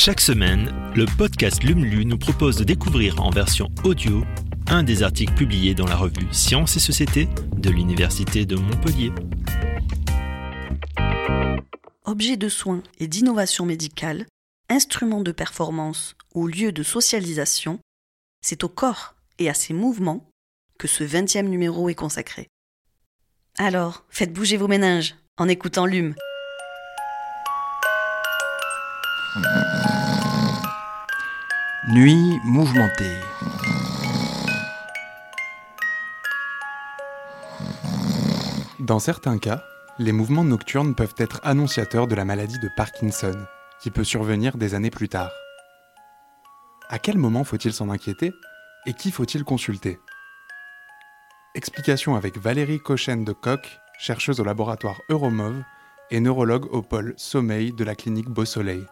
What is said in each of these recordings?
Chaque semaine, le podcast LUMLU nous propose de découvrir en version audio un des articles publiés dans la revue Sciences et Société de l'Université de Montpellier. Objets de soins et d'innovation médicale, instruments de performance ou lieux de socialisation, c'est au corps et à ses mouvements que ce 20e numéro est consacré. Alors, faites bouger vos méninges en écoutant LUM. Nuit mouvementée. Dans certains cas, les mouvements nocturnes peuvent être annonciateurs de la maladie de Parkinson, qui peut survenir des années plus tard. À quel moment faut-il s'en inquiéter et qui faut-il consulter? Explication avec Valérie Cochen de Coq, chercheuse au laboratoire Euromov et neurologue au pôle sommeil de la clinique Beau Soleil.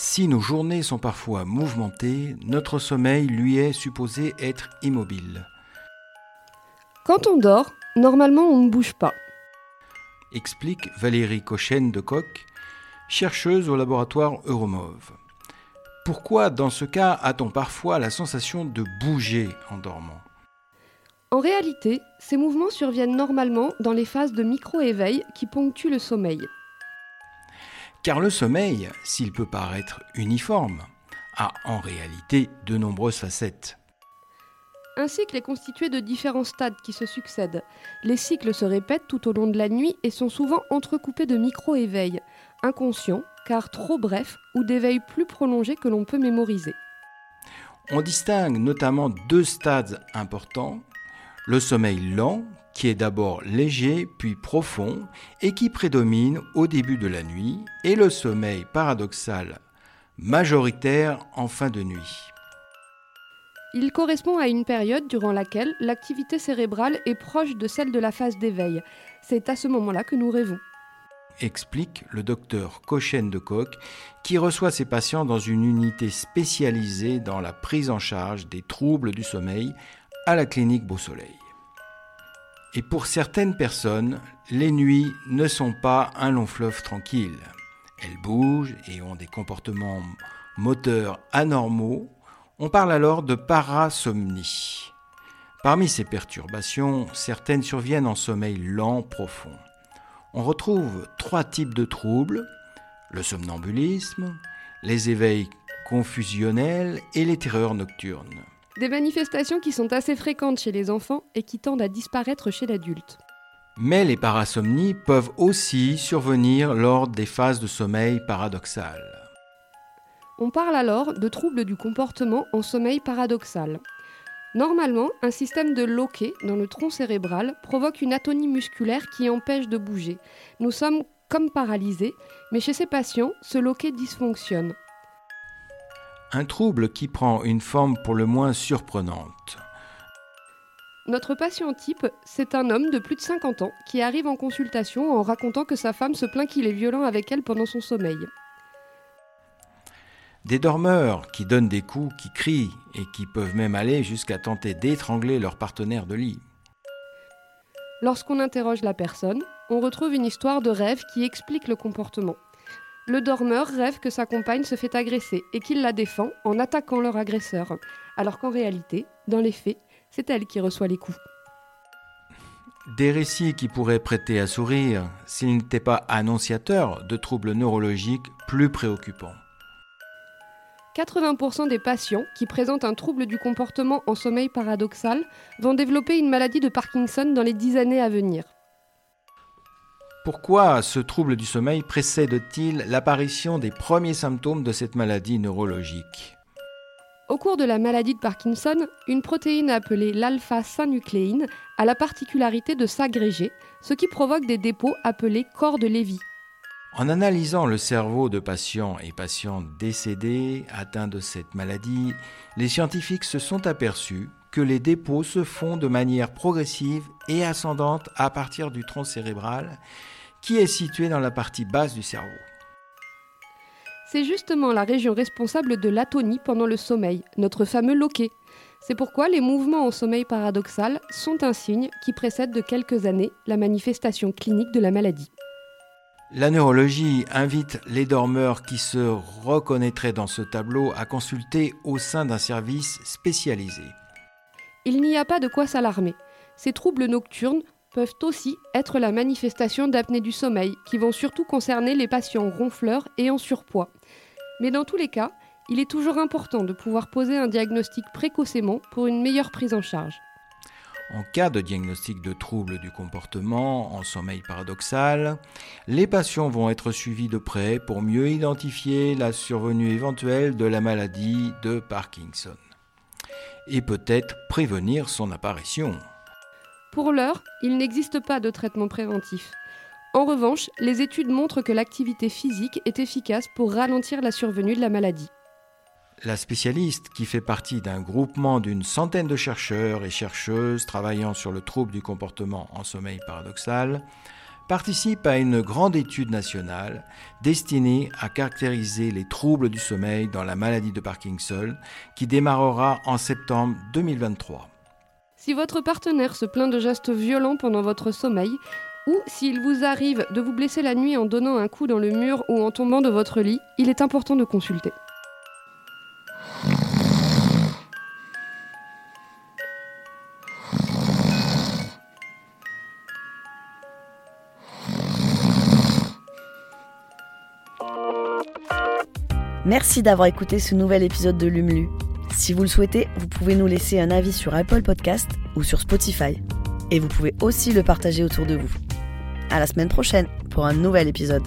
Si nos journées sont parfois mouvementées, notre sommeil lui est supposé être immobile. Quand on dort, normalement on ne bouge pas. Explique Valérie Cochen de Coq, chercheuse au laboratoire Euromov. Pourquoi dans ce cas a-t-on parfois la sensation de bouger en dormant? En réalité, ces mouvements surviennent normalement dans les phases de micro-éveil qui ponctuent le sommeil. Car le sommeil, s'il peut paraître uniforme, a en réalité de nombreuses facettes. Un cycle est constitué de différents stades qui se succèdent. Les cycles se répètent tout au long de la nuit et sont souvent entrecoupés de micro-éveils, inconscients, car trop brefs, ou d'éveils plus prolongés que l'on peut mémoriser. On distingue notamment deux stades importants, le sommeil lent, qui est d'abord léger puis profond et qui prédomine au début de la nuit, et le sommeil paradoxal, majoritaire en fin de nuit. Il correspond à une période durant laquelle l'activité cérébrale est proche de celle de la phase d'éveil. C'est à ce moment-là que nous rêvons. Explique le docteur Cochen de Coq, qui reçoit ses patients dans une unité spécialisée dans la prise en charge des troubles du sommeil à la clinique Beau Soleil. Et pour certaines personnes, les nuits ne sont pas un long fleuve tranquille. Elles bougent et ont des comportements moteurs anormaux. On parle alors de parasomnie. Parmi ces perturbations, certaines surviennent en sommeil lent profond. On retrouve trois types de troubles, le somnambulisme, les éveils confusionnels et les terreurs nocturnes. Des manifestations qui sont assez fréquentes chez les enfants et qui tendent à disparaître chez l'adulte. Mais les parasomnies peuvent aussi survenir lors des phases de sommeil paradoxal. On parle alors de troubles du comportement en sommeil paradoxal. Normalement, un système de loquet dans le tronc cérébral provoque une atonie musculaire qui empêche de bouger. Nous sommes comme paralysés, mais chez ces patients, ce loquet dysfonctionne. Un trouble qui prend une forme pour le moins surprenante. Notre patient type, c'est un homme de plus de 50 ans qui arrive en consultation en racontant que sa femme se plaint qu'il est violent avec elle pendant son sommeil. Des dormeurs qui donnent des coups, qui crient et qui peuvent même aller jusqu'à tenter d'étrangler leur partenaire de lit. Lorsqu'on interroge la personne, on retrouve une histoire de rêve qui explique le comportement. Le dormeur rêve que sa compagne se fait agresser et qu'il la défend en attaquant leur agresseur, alors qu'en réalité, dans les faits, c'est elle qui reçoit les coups. Des récits qui pourraient prêter à sourire s'ils n'étaient pas annonciateurs de troubles neurologiques plus préoccupants. 80% des patients qui présentent un trouble du comportement en sommeil paradoxal vont développer une maladie de Parkinson dans les 10 années à venir. Pourquoi ce trouble du sommeil précède-t-il l'apparition des premiers symptômes de cette maladie neurologique? Au cours de la maladie de Parkinson, une protéine appelée l'alpha-synucléine a la particularité de s'agréger, ce qui provoque des dépôts appelés corps de Lévy. En analysant le cerveau de patients et patients décédés atteints de cette maladie, les scientifiques se sont aperçus que les dépôts se font de manière progressive et ascendante à partir du tronc cérébral qui est situé dans la partie basse du cerveau. C'est justement la région responsable de l'atonie pendant le sommeil, notre fameux loquet. C'est pourquoi les mouvements en sommeil paradoxal sont un signe qui précède de quelques années la manifestation clinique de la maladie. La neurologie invite les dormeurs qui se reconnaîtraient dans ce tableau à consulter au sein d'un service spécialisé. Il n'y a pas de quoi s'alarmer. Ces troubles nocturnes peuvent aussi être la manifestation d'apnée du sommeil, qui vont surtout concerner les patients ronfleurs et en surpoids. Mais dans tous les cas, il est toujours important de pouvoir poser un diagnostic précocement pour une meilleure prise en charge. En cas de diagnostic de troubles du comportement en sommeil paradoxal, les patients vont être suivis de près pour mieux identifier la survenue éventuelle de la maladie de Parkinson et peut-être prévenir son apparition. Pour l'heure, il n'existe pas de traitement préventif. En revanche, les études montrent que l'activité physique est efficace pour ralentir la survenue de la maladie. La spécialiste, qui fait partie d'un groupement d'une centaine de chercheurs et chercheuses travaillant sur le trouble du comportement en sommeil paradoxal, participe à une grande étude nationale destinée à caractériser les troubles du sommeil dans la maladie de Parkinson qui démarrera en septembre 2023. Si votre partenaire se plaint de gestes violents pendant votre sommeil, ou s'il vous arrive de vous blesser la nuit en donnant un coup dans le mur ou en tombant de votre lit, il est important de consulter. Merci d'avoir écouté ce nouvel épisode de Lumlu. Si vous le souhaitez, vous pouvez nous laisser un avis sur Apple Podcast ou sur Spotify. Et vous pouvez aussi le partager autour de vous. À la semaine prochaine pour un nouvel épisode.